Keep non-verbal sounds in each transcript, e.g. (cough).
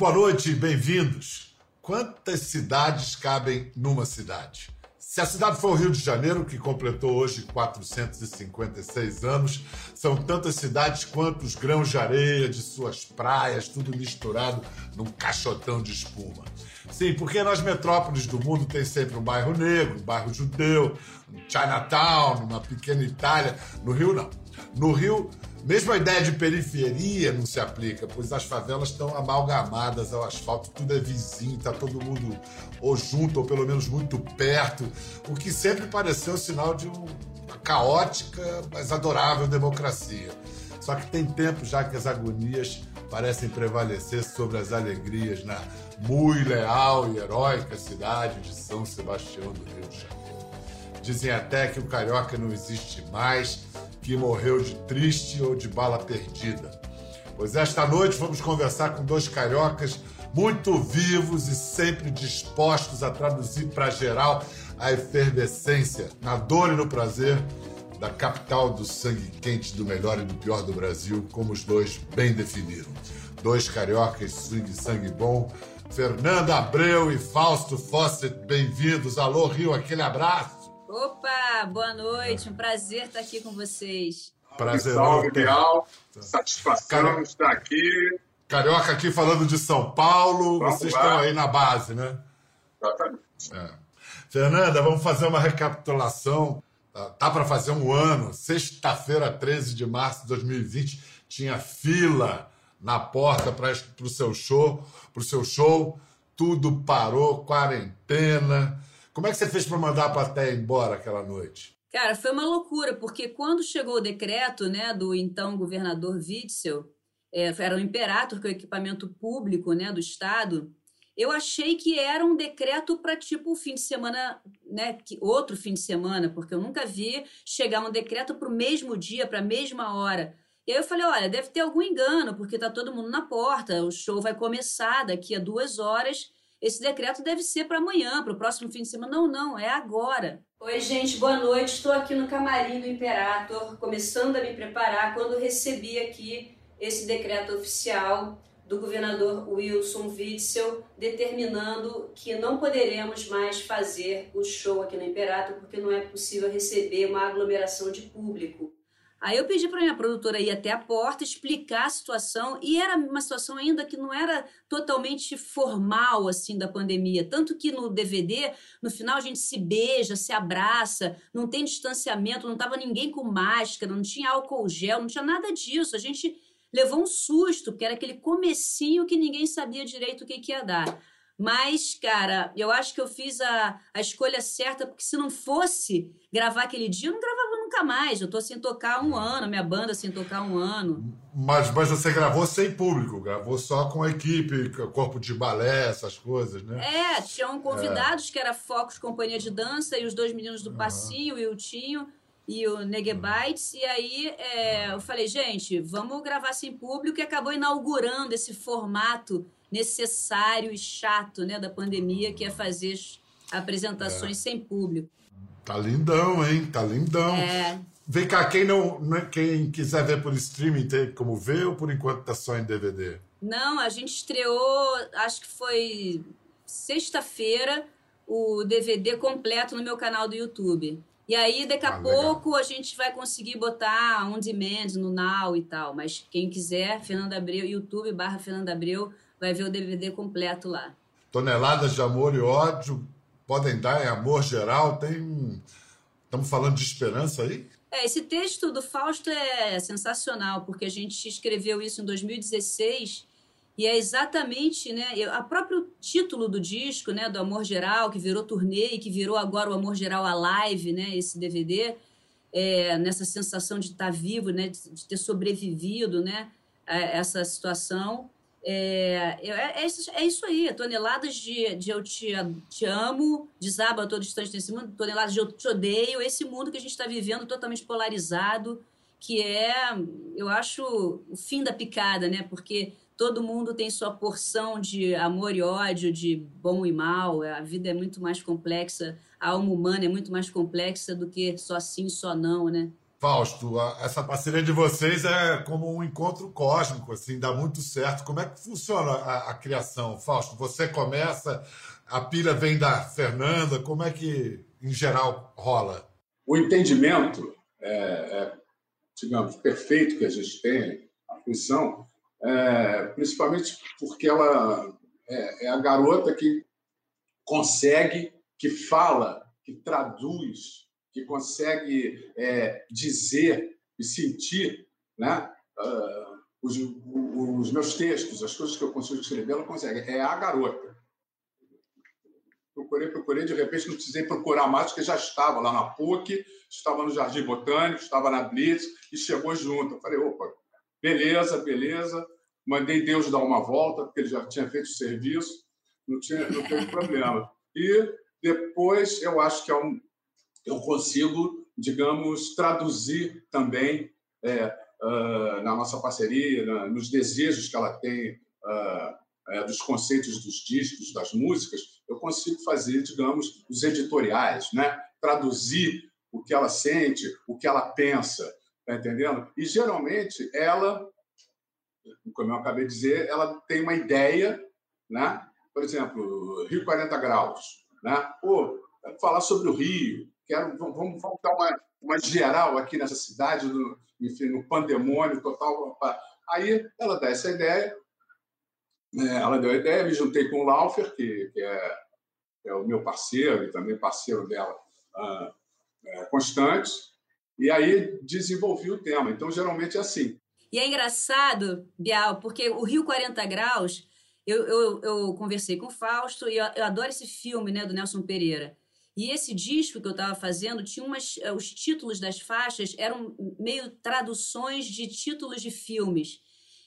boa noite, bem-vindos. Quantas cidades cabem numa cidade? Se a cidade for o Rio de Janeiro, que completou hoje 456 anos, são tantas cidades quanto os grãos de areia de suas praias, tudo misturado num caixotão de espuma. Sim, porque nas metrópoles do mundo tem sempre um bairro negro, um bairro judeu, um Chinatown, uma pequena Itália. No Rio, não. No Rio, mesmo a ideia de periferia não se aplica, pois as favelas estão amalgamadas ao asfalto, tudo é vizinho, está todo mundo ou junto ou pelo menos muito perto, o que sempre pareceu sinal de uma caótica, mas adorável democracia. Só que tem tempo já que as agonias parecem prevalecer sobre as alegrias na muito leal e heróica cidade de São Sebastião do Rio de Janeiro. Dizem até que o carioca não existe mais que morreu de triste ou de bala perdida. Pois esta noite vamos conversar com dois cariocas muito vivos e sempre dispostos a traduzir para geral a efervescência, na dor e no prazer da capital do sangue quente, do melhor e do pior do Brasil, como os dois bem definiram. Dois cariocas swing sangue bom, Fernanda Abreu e Fausto Fawcett, bem-vindos. Alô, Rio, aquele abraço. Opa, boa noite, um prazer estar aqui com vocês. Prazer. Salve, Bial. Satisfação Car... estar aqui. Carioca aqui falando de São Paulo, vamos vocês lá. estão aí na base, né? Exatamente. É. Fernanda, vamos fazer uma recapitulação. Tá, tá para fazer um ano, sexta-feira, 13 de março de 2020, tinha fila na porta para o seu show, para o seu show, tudo parou, quarentena. Como é que você fez para mandar a plateia embora aquela noite? Cara, foi uma loucura, porque quando chegou o decreto né, do então governador Witzel, é, era o Imperator, que é o equipamento público né, do Estado, eu achei que era um decreto para tipo o fim de semana, né, outro fim de semana, porque eu nunca vi chegar um decreto para o mesmo dia, para a mesma hora. E aí eu falei, olha, deve ter algum engano, porque tá todo mundo na porta, o show vai começar daqui a duas horas esse decreto deve ser para amanhã, para o próximo fim de semana. Não, não, é agora. Oi, gente, boa noite. Estou aqui no camarim do Imperator, começando a me preparar quando recebi aqui esse decreto oficial do governador Wilson Witzel, determinando que não poderemos mais fazer o show aqui no Imperator porque não é possível receber uma aglomeração de público. Aí eu pedi para minha produtora ir até a porta, explicar a situação, e era uma situação ainda que não era totalmente formal assim da pandemia, tanto que no DVD, no final a gente se beija, se abraça, não tem distanciamento, não estava ninguém com máscara, não tinha álcool gel, não tinha nada disso. A gente levou um susto, porque era aquele comecinho que ninguém sabia direito o que, que ia dar. Mas, cara, eu acho que eu fiz a, a escolha certa, porque se não fosse gravar aquele dia, eu não gravava nunca mais. Eu tô sem tocar um ano, minha banda sem tocar um ano. Mas, mas você gravou sem público, gravou só com a equipe, corpo de balé, essas coisas, né? É, tinham convidados é. que era Focus Companhia de Dança e os dois meninos do Passinho, uhum. o Iltinho e o Negebites. E aí é, eu falei, gente, vamos gravar sem público e acabou inaugurando esse formato necessário e chato né, da pandemia, que é fazer apresentações é. sem público. Tá lindão, hein? Tá lindão. É. Vem cá, quem, não, né, quem quiser ver por streaming tem como ver ou por enquanto tá só em DVD? Não, a gente estreou, acho que foi sexta-feira, o DVD completo no meu canal do YouTube. E aí, daqui a ah, pouco, legal. a gente vai conseguir botar on demand no Now e tal. Mas quem quiser, Fernanda Abreu, YouTube barra Fernanda Abreu, vai ver o DVD completo lá. Toneladas de amor e ódio podem dar em amor geral. Tem. Estamos falando de esperança aí? É, esse texto do Fausto é sensacional, porque a gente escreveu isso em 2016 e é exatamente, né, a próprio título do disco, né, do Amor Geral, que virou turnê e que virou agora o Amor Geral Alive, né, esse DVD, é, nessa sensação de estar vivo, né, de, de ter sobrevivido, né, a essa situação. É, é, é, isso, é isso aí, toneladas de, de eu te, te amo, desaba todo instante nesse mundo, toneladas de eu te odeio, esse mundo que a gente está vivendo totalmente polarizado, que é, eu acho, o fim da picada, né? Porque todo mundo tem sua porção de amor e ódio, de bom e mal, a vida é muito mais complexa, a alma humana é muito mais complexa do que só sim, só não, né? Fausto, essa parceria de vocês é como um encontro cósmico, assim, dá muito certo. Como é que funciona a, a criação, Fausto? Você começa, a pilha vem da Fernanda, como é que, em geral, rola? O entendimento, é, é, digamos, perfeito que a gente tem, a função, é, principalmente porque ela é, é a garota que consegue, que fala, que traduz que consegue é, dizer e sentir né, uh, os, os, meus textos, as coisas que eu consigo escrever, ela consegue. É a garota. Procurei, procurei, de repente não precisei procurar mais, porque já estava lá na PUC, estava no Jardim Botânico, estava na Blitz e chegou junto. Eu falei, opa, beleza, beleza. Mandei Deus dar uma volta, porque ele já tinha feito o serviço, não, tinha, não teve problema. E depois eu acho que é um, eu consigo, digamos, traduzir também é, uh, na nossa parceria, na, nos desejos que ela tem, uh, é, dos conceitos dos discos, das músicas, eu consigo fazer, digamos, os editoriais, né? traduzir o que ela sente, o que ela pensa, tá entendendo? E geralmente ela, como eu acabei de dizer, ela tem uma ideia, né? Por exemplo, Rio 40 graus, né? Pô, falar sobre o Rio, quero, vamos, vamos dar uma, uma geral aqui nessa cidade, no, enfim, no pandemônio total. Aí ela dá essa ideia, né, ela deu a ideia, me juntei com o Laufer, que, que é, é, o meu parceiro e também parceiro dela uh, é, constante, e aí desenvolvi o tema. Então, geralmente é assim. E é engraçado, Bial, porque o Rio 40 Graus, eu, eu, eu conversei com o Fausto e eu, eu adoro esse filme né, do Nelson Pereira. E esse disco que eu estava fazendo tinha umas. Eh, os títulos das faixas eram meio traduções de títulos de filmes.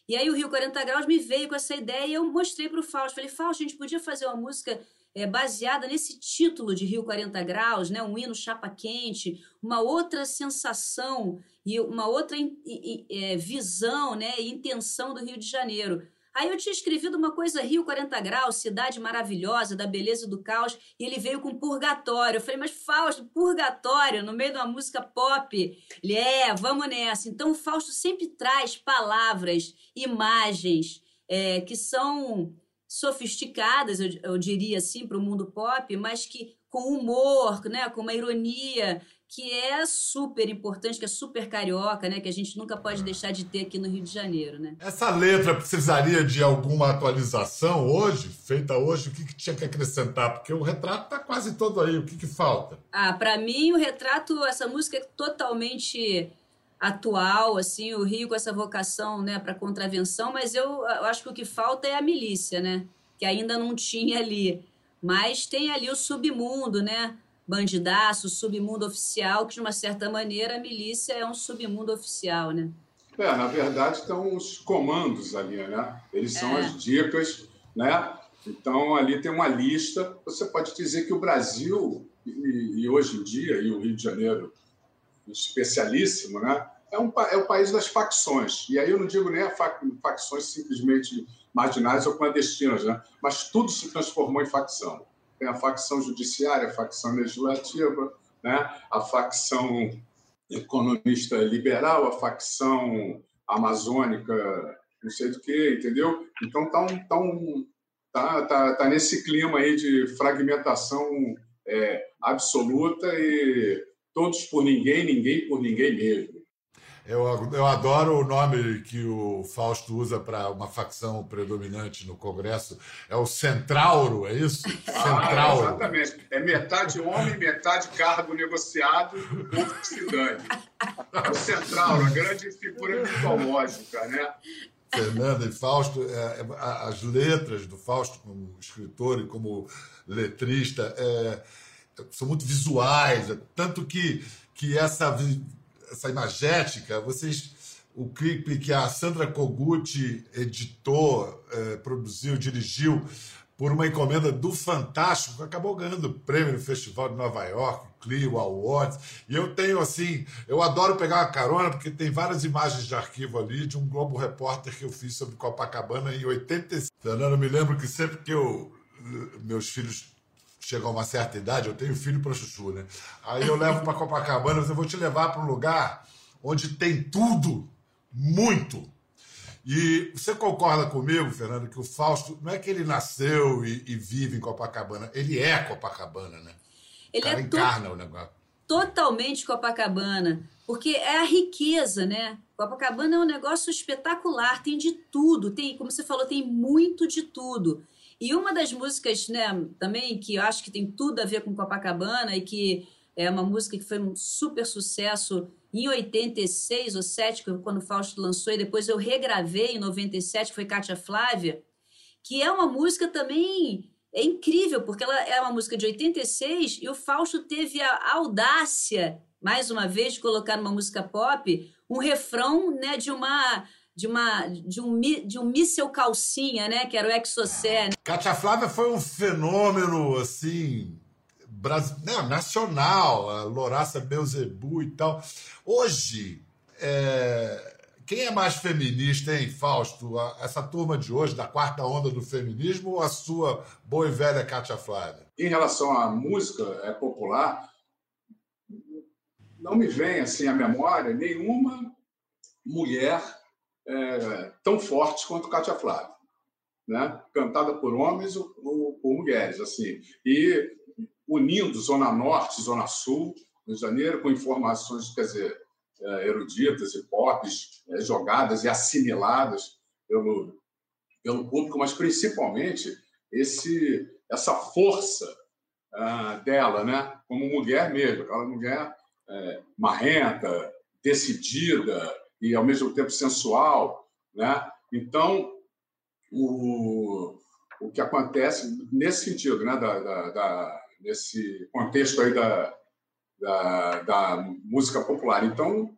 E aí o Rio 40 Graus me veio com essa ideia e eu mostrei para o Fausto. Falei, Fausto, a gente podia fazer uma música é, baseada nesse título de Rio 40 Graus, né? um hino chapa quente, uma outra sensação e uma outra é, visão né? e intenção do Rio de Janeiro. Aí eu tinha escrevido uma coisa Rio 40 graus, cidade maravilhosa, da beleza do caos, e ele veio com purgatório. Eu falei, mas Fausto, purgatório, no meio de uma música pop. Ele, é, vamos nessa. Então o Fausto sempre traz palavras, imagens é, que são sofisticadas, eu, eu diria assim, para o mundo pop, mas que com humor, né, com uma ironia, que é super importante, que é super carioca, né? Que a gente nunca pode deixar de ter aqui no Rio de Janeiro, né? Essa letra precisaria de alguma atualização hoje, feita hoje? O que, que tinha que acrescentar? Porque o retrato está quase todo aí. O que, que falta? Ah, para mim o retrato, essa música é totalmente atual, assim, o Rio com essa vocação, né, para contravenção. Mas eu, eu acho que o que falta é a milícia, né? Que ainda não tinha ali. Mas tem ali o submundo, né? Bandidaço, submundo oficial, que de uma certa maneira a milícia é um submundo oficial, né? É, na verdade estão os comandos ali, né? Eles são é. as dicas, né? Então ali tem uma lista. Você pode dizer que o Brasil e, e hoje em dia e o Rio de Janeiro especialíssimo, né? É, um, é o país das facções. E aí eu não digo nem a facções simplesmente marginais ou clandestinas, né? Mas tudo se transformou em facção tem a facção judiciária, a facção legislativa, né? a facção economista liberal, a facção amazônica, não sei do que, entendeu? Então tá, um, tá, um, tá, tá, tá nesse clima aí de fragmentação é, absoluta e todos por ninguém, ninguém por ninguém mesmo. Eu, eu adoro o nome que o Fausto usa para uma facção predominante no Congresso. É o Centrauro, é isso? Centrauro. Ah, exatamente. É metade homem, metade cargo negociado, outro que se dane. É o Centrauro, a grande figura mitológica, né? Fernanda e Fausto, é, é as letras do Fausto como escritor e como letrista é, são muito visuais, é tanto que, que essa essa imagética, vocês o clipe que a Sandra Kogut editou, eh, produziu, dirigiu por uma encomenda do Fantástico, acabou ganhando prêmio no Festival de Nova York, Clio Awards. E eu tenho assim, eu adoro pegar uma carona porque tem várias imagens de arquivo ali de um Globo Repórter que eu fiz sobre Copacabana em 85. Fernando, me lembro que sempre que eu meus filhos chegam a uma certa idade, eu tenho filho para chuchu, né? Aí eu levo para Copacabana, eu vou te levar para um lugar onde tem tudo, muito. E você concorda comigo, Fernando, que o Fausto não é que ele nasceu e, e vive em Copacabana, ele é Copacabana, né? Ele o cara é encarna o negócio. Totalmente Copacabana, porque é a riqueza, né? Copacabana é um negócio espetacular, tem de tudo, tem, como você falou, tem muito de tudo. E uma das músicas, né, também que eu acho que tem tudo a ver com Copacabana e que é uma música que foi um super sucesso em 86 ou 7, quando o Fausto lançou, e depois eu regravei em 97, que foi Cátia Flávia, que é uma música também é incrível, porque ela é uma música de 86 e o Fausto teve a audácia, mais uma vez, de colocar numa música pop um refrão né, de uma de uma de um de um míssel calcinha, né, que era o Exocé. Cátia Flávia foi um fenômeno assim né, nacional, a Loraça Beuzebu e tal. Hoje, é... quem é mais feminista, hein, Fausto? Essa turma de hoje, da quarta onda do feminismo, ou a sua boa e velha Cátia Flávia? Em relação à música é, popular, não me vem assim à memória nenhuma mulher é, tão forte quanto Cátia Flávia. Né? cantada por homens ou, por mulheres assim e unindo Zona Norte Zona Sul, Rio de Janeiro, com informações, quer dizer, é, eruditas e pop, é, jogadas e assimiladas pelo, pelo público, mas principalmente esse, essa força uh, dela, né? como mulher mesmo, aquela mulher é, marrenta, decidida e, ao mesmo tempo, sensual. Né? Então, o, o que acontece nesse sentido, né? da, da, da nesse contexto aí da, da, da, música popular. Então,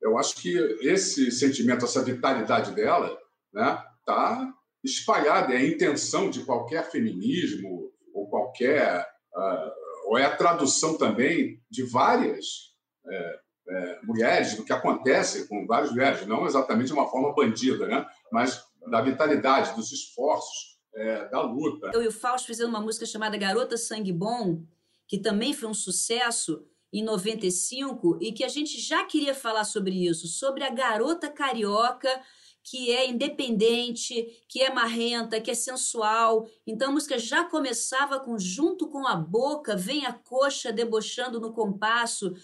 eu acho que esse sentimento, essa vitalidade dela, né, está espalhada. É a intenção de qualquer feminismo ou qualquer uh, ou é a tradução também de várias é, é, mulheres do que acontece com várias mulheres, não exatamente de uma forma bandida, né, mas da vitalidade, dos esforços é, da luta. Eu e o Fausto fizemos uma música chamada Garota Sangue Bom, que também foi um sucesso em 95 e que a gente já queria falar sobre isso, sobre a garota carioca que é independente, que é marrenta, que é sensual. Então a música já começava com junto com a boca, vem a coxa debochando no compasso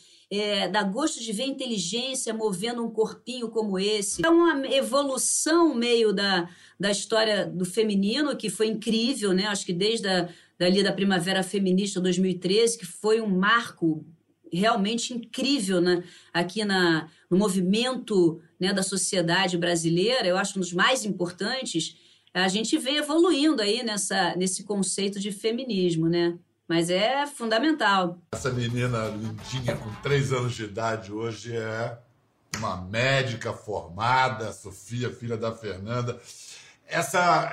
é, dá gosto de ver inteligência movendo um corpinho como esse. É uma evolução meio da, da história do feminino, que foi incrível, né? Acho que desde a, dali da Primavera Feminista 2013, que foi um marco realmente incrível né? aqui na, no movimento né, da sociedade brasileira, eu acho um dos mais importantes, a gente vem evoluindo aí nessa, nesse conceito de feminismo, né? Mas é fundamental. Essa menina lindinha, com três anos de idade, hoje é uma médica formada, Sofia, filha da Fernanda. Essa,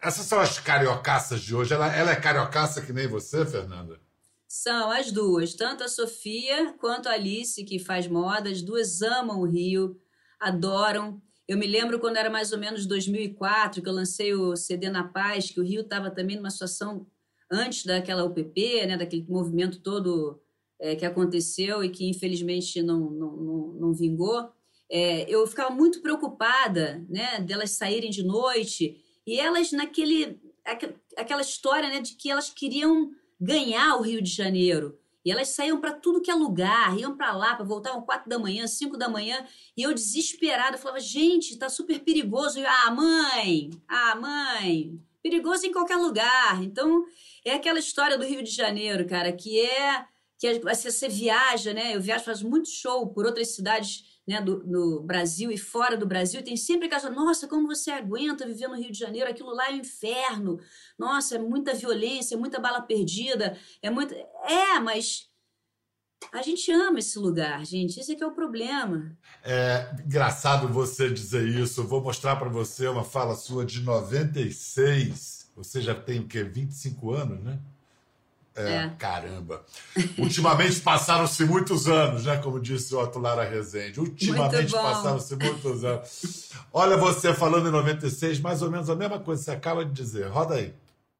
essas são as cariocaças de hoje. Ela, ela é cariocaça que nem você, Fernanda? São as duas, tanto a Sofia quanto a Alice, que faz moda, as duas amam o Rio, adoram. Eu me lembro quando era mais ou menos 2004, que eu lancei o CD Na Paz, que o Rio estava também numa situação antes daquela UPP, né, daquele movimento todo é, que aconteceu e que infelizmente não, não, não, não vingou, é, eu ficava muito preocupada né, delas saírem de noite e elas naquele aquela história né, de que elas queriam ganhar o Rio de Janeiro. E elas saíam para tudo que é lugar, iam para lá, voltavam quatro da manhã, cinco da manhã, e eu desesperada falava: gente, está super perigoso. Eu, ah, mãe, ah, mãe, perigoso em qualquer lugar. Então, é aquela história do Rio de Janeiro, cara, que é que você, você viaja, né? Eu viajo, faço muito show por outras cidades né, do, do Brasil e fora do Brasil, tem sempre aquela nossa, como você aguenta viver no Rio de Janeiro? Aquilo lá é um inferno. Nossa, é muita violência, é muita bala perdida, é muito. É, mas a gente ama esse lugar, gente. Esse é que é o problema. É engraçado você dizer isso. Eu vou mostrar para você uma fala sua de 96 você já tem o quê? 25 anos, né? É, é. Caramba. Ultimamente passaram-se muitos anos, né? Como disse o Otto Lara Rezende. Ultimamente passaram-se muitos anos. Olha você falando em 96, mais ou menos a mesma coisa que você acaba de dizer. Roda aí.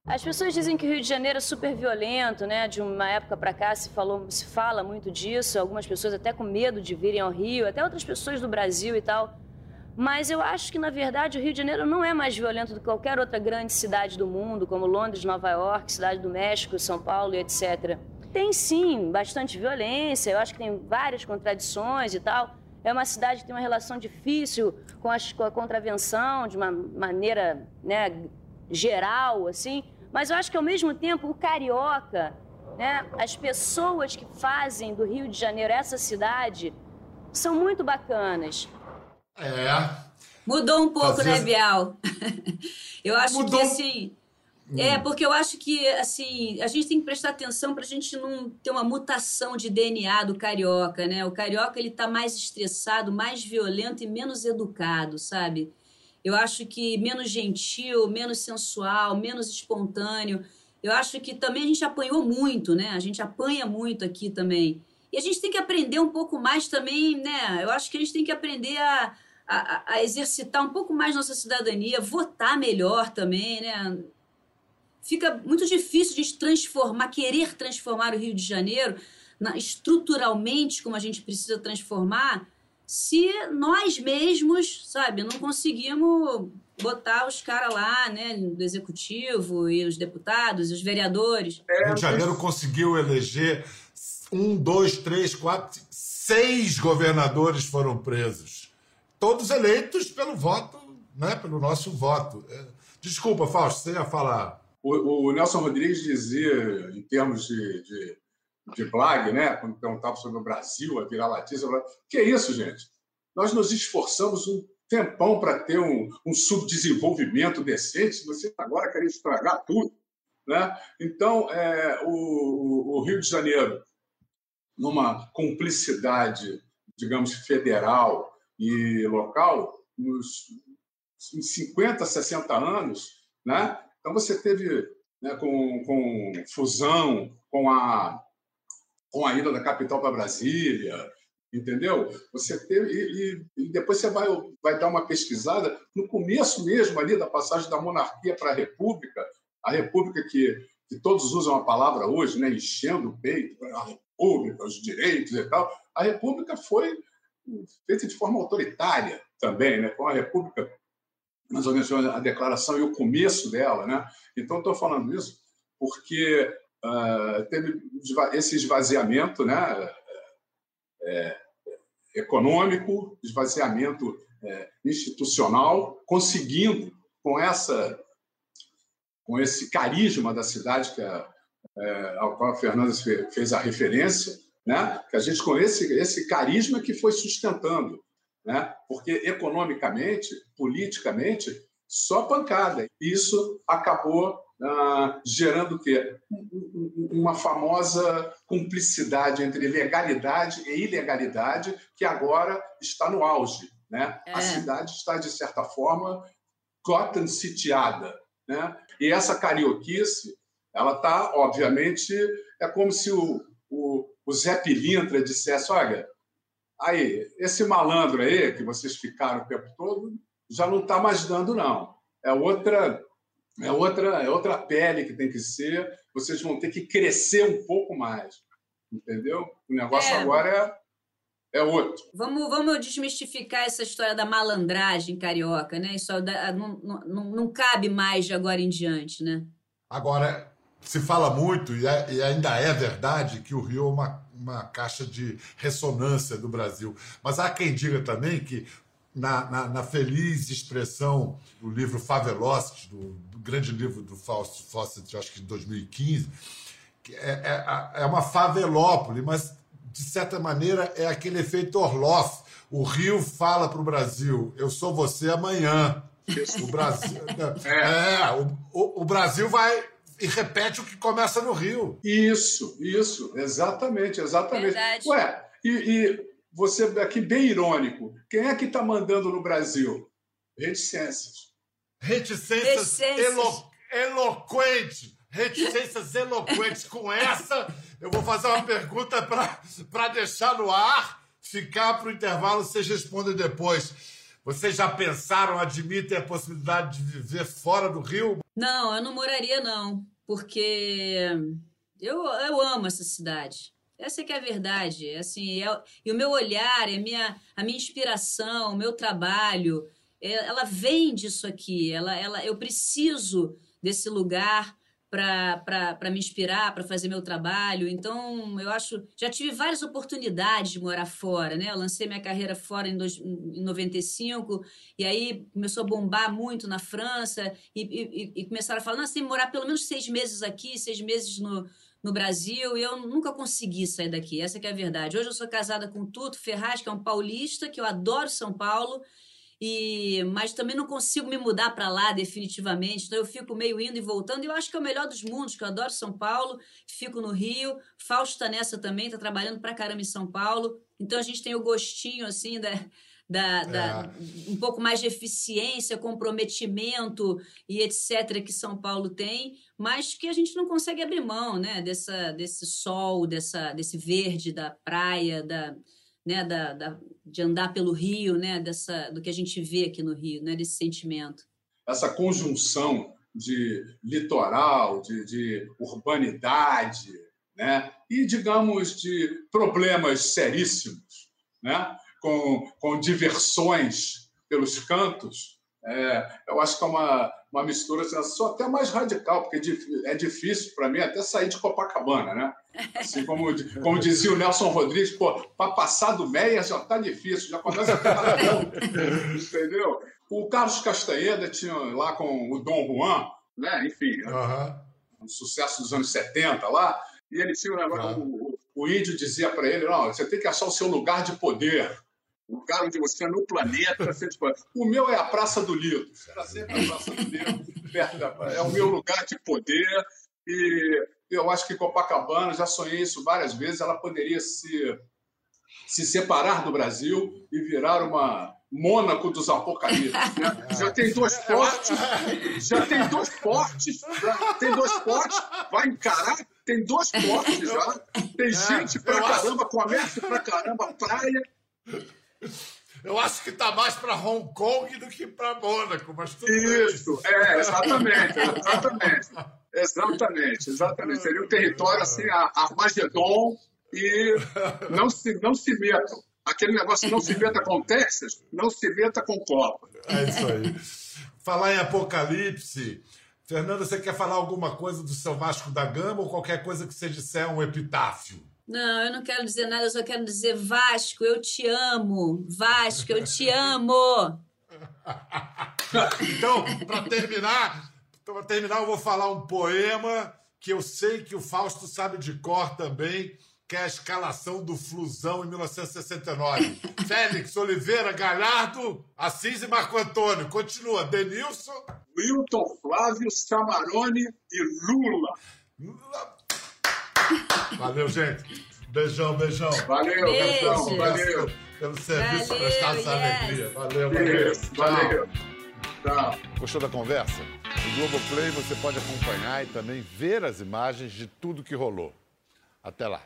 As pessoas dizem que o Rio de Janeiro é super violento, né? De uma época para cá se falou, se fala muito disso. Algumas pessoas até com medo de virem ao Rio, até outras pessoas do Brasil e tal. Mas eu acho que na verdade o Rio de Janeiro não é mais violento do que qualquer outra grande cidade do mundo, como Londres, Nova York, Cidade do México, São Paulo e etc. Tem sim bastante violência. Eu acho que tem várias contradições e tal. É uma cidade que tem uma relação difícil com a, com a contravenção de uma maneira, né, geral, assim. Mas eu acho que, ao mesmo tempo, o carioca, né, as pessoas que fazem do Rio de Janeiro essa cidade são muito bacanas. É. Mudou um pouco, Fazia... né, Bial? (laughs) eu acho Mudou. que, assim... Hum. É, porque eu acho que, assim, a gente tem que prestar atenção para a gente não ter uma mutação de DNA do carioca, né? O carioca, ele tá mais estressado, mais violento e menos educado, sabe? Eu acho que menos gentil, menos sensual, menos espontâneo. Eu acho que também a gente apanhou muito, né? A gente apanha muito aqui também. E a gente tem que aprender um pouco mais também, né? Eu acho que a gente tem que aprender a, a, a exercitar um pouco mais nossa cidadania, votar melhor também, né? Fica muito difícil de transformar, querer transformar o Rio de Janeiro na, estruturalmente como a gente precisa transformar, se nós mesmos, sabe, não conseguimos botar os caras lá, né, do executivo e os deputados, os vereadores. O Rio de Janeiro conseguiu eleger um, dois, três, quatro, seis governadores foram presos, todos eleitos pelo voto, né, pelo nosso voto. É, desculpa, Fausto, você ia falar. O, o Nelson Rodrigues dizia, em termos de, de de Blag, né, quando perguntava sobre o Brasil, a virar latiza, que é isso, gente? Nós nos esforçamos um tempão para ter um, um, subdesenvolvimento decente, você agora quer estragar tudo. Né? Então, é, o, o, Rio de Janeiro, numa cumplicidade, digamos, federal e local, nos 50, 60 anos, né? então você teve né, com, com fusão, com a com a ida da capital para Brasília, entendeu? Você e, e, depois você vai, vai dar uma pesquisada no começo mesmo ali da passagem da monarquia para a república, a república que, que todos usam a palavra hoje, né, enchendo o peito, a república, os direitos e tal. A república foi feita de forma autoritária também, né, com a república mais ou menos a declaração e o começo dela, né? Então estou falando isso porque uh, teve esse esvaziamento né, é, econômico, esvaziamento é, institucional, conseguindo, com, essa, com esse carisma da cidade que a, é, ao qual a Fernanda fez a referência, né, que a gente com esse, esse carisma que foi sustentando, né, porque economicamente, politicamente, só pancada. Isso acabou ah, gerando o quê? Uma famosa cumplicidade entre legalidade e ilegalidade, que agora está no auge. Né? É. A cidade está, de certa forma, Gotham sitiada. Né? E essa carioquice, ela está, obviamente, é como se o, o, o Zé Pilintra dissesse: olha, aí, esse malandro aí, que vocês ficaram o tempo todo, já não está mais dando, não. É outra é outra, é outra pele que tem que ser. Vocês vão ter que crescer um pouco mais. Entendeu? O negócio é. agora é, é outro. Vamos, vamos desmistificar essa história da malandragem carioca, né? Isso não, não, não cabe mais de agora em diante, né? Agora, se fala muito, e, é, e ainda é verdade, que o Rio é uma, uma caixa de ressonância do Brasil. Mas há quem diga também que na, na, na, feliz expressão do livro Favelocity, do, do grande livro do Fausto Fawcett, acho que de 2015, que é, é, é uma favelópole, mas, de certa maneira, é aquele efeito Orloff. O Rio fala para o Brasil, eu sou você amanhã. O Brasil, (laughs) é, é o, o Brasil vai e repete o que começa no Rio. Isso, isso, exatamente, exatamente. Verdade. Ué, e, e você aqui bem irônico. Quem é que está mandando no Brasil? Reticências. Reticências, elo, eloquentes. Reticências (laughs) eloquentes. Com essa, eu vou fazer uma pergunta para deixar no ar, ficar para o intervalo, vocês respondem depois. Vocês já pensaram, admitem a possibilidade de viver fora do Rio? Não, eu não moraria, não. Porque eu, eu amo essa cidade. Essa é que é a verdade. Assim, é, e o meu olhar, é minha, a minha inspiração, o meu trabalho, é, ela vem disso aqui. Ela, ela, eu preciso desse lugar para me inspirar, para fazer meu trabalho. Então, eu acho. Já tive várias oportunidades de morar fora, né? Eu lancei minha carreira fora em, dois, em 95, e aí começou a bombar muito na França, e, e, e começaram a falar: não, você tem que morar pelo menos seis meses aqui, seis meses no, no Brasil, e eu nunca consegui sair daqui, essa é a verdade. Hoje eu sou casada com Tuto Ferraz, que é um paulista, que eu adoro São Paulo, e mas também não consigo me mudar para lá definitivamente. Então eu fico meio indo e voltando. E eu acho que é o melhor dos mundos, que eu adoro São Paulo, fico no Rio. Fausto está nessa também, está trabalhando para caramba em São Paulo. Então a gente tem o gostinho assim da, da, da é. um pouco mais de eficiência, comprometimento e etc que São Paulo tem, mas que a gente não consegue abrir mão, né? Dessa, desse sol, dessa, desse verde da praia, da né, da, da, de andar pelo Rio, né, dessa, do que a gente vê aqui no Rio, né, desse sentimento. Essa conjunção de litoral, de, de urbanidade, né, e, digamos, de problemas seríssimos, né, com, com diversões pelos cantos, é, eu acho que é uma, uma mistura assim, só até mais radical, porque é difícil para mim até sair de Copacabana, né? Assim como, como dizia o Nelson Rodrigues, pô, para passar do Meia já está difícil, já começa a ficar (laughs) entendeu? O Carlos Castaneda tinha lá com o Dom Juan, né? Enfim, uhum. um sucesso dos anos 70 lá, e ele tinha um negócio, uhum. o, o índio dizia para ele, não, você tem que achar o seu lugar de poder o lugar onde você é no planeta. Tipo, o meu é a Praça do Lido. Era sempre a Praça do Lido. (laughs) É o meu lugar de poder. E eu acho que Copacabana, já sonhei isso várias vezes, ela poderia se, se separar do Brasil e virar uma Mônaco dos Apocalipses. Né? (laughs) Já tem dois fortes, já tem dois fortes, tem dois fortes, vai encarar, tem dois fortes já, tem gente pra caramba, comércio pra caramba, praia. Eu acho que está mais para Hong Kong do que para Mônaco, mas tudo Isso, bem. é, exatamente, exatamente. Exatamente, exatamente. Seria um território assim, Armagedon e não se, não se metam. Aquele negócio não se meta com Texas, não se meta com Copa. É isso aí. Falar em apocalipse, Fernanda, você quer falar alguma coisa do seu Vasco da Gama ou qualquer coisa que você disser um epitáfio? Não, eu não quero dizer nada, eu só quero dizer Vasco, eu te amo. Vasco, eu te amo. (laughs) então, para terminar, então, para terminar, eu vou falar um poema que eu sei que o Fausto sabe de cor também, que é a escalação do Flusão em 1969. (laughs) Félix, Oliveira, Galhardo, Assis e Marco Antônio. Continua. Denilson. Wilton, Flávio, Samarone e Lula. Valeu, gente. Beijão, beijão. Valeu, beijão. Valeu. Pelo serviço valeu, prestado essa yes. alegria. Valeu, valeu. Isso, valeu. Tchau. Gostou da conversa? No Globoplay você pode acompanhar e também ver as imagens de tudo que rolou. Até lá.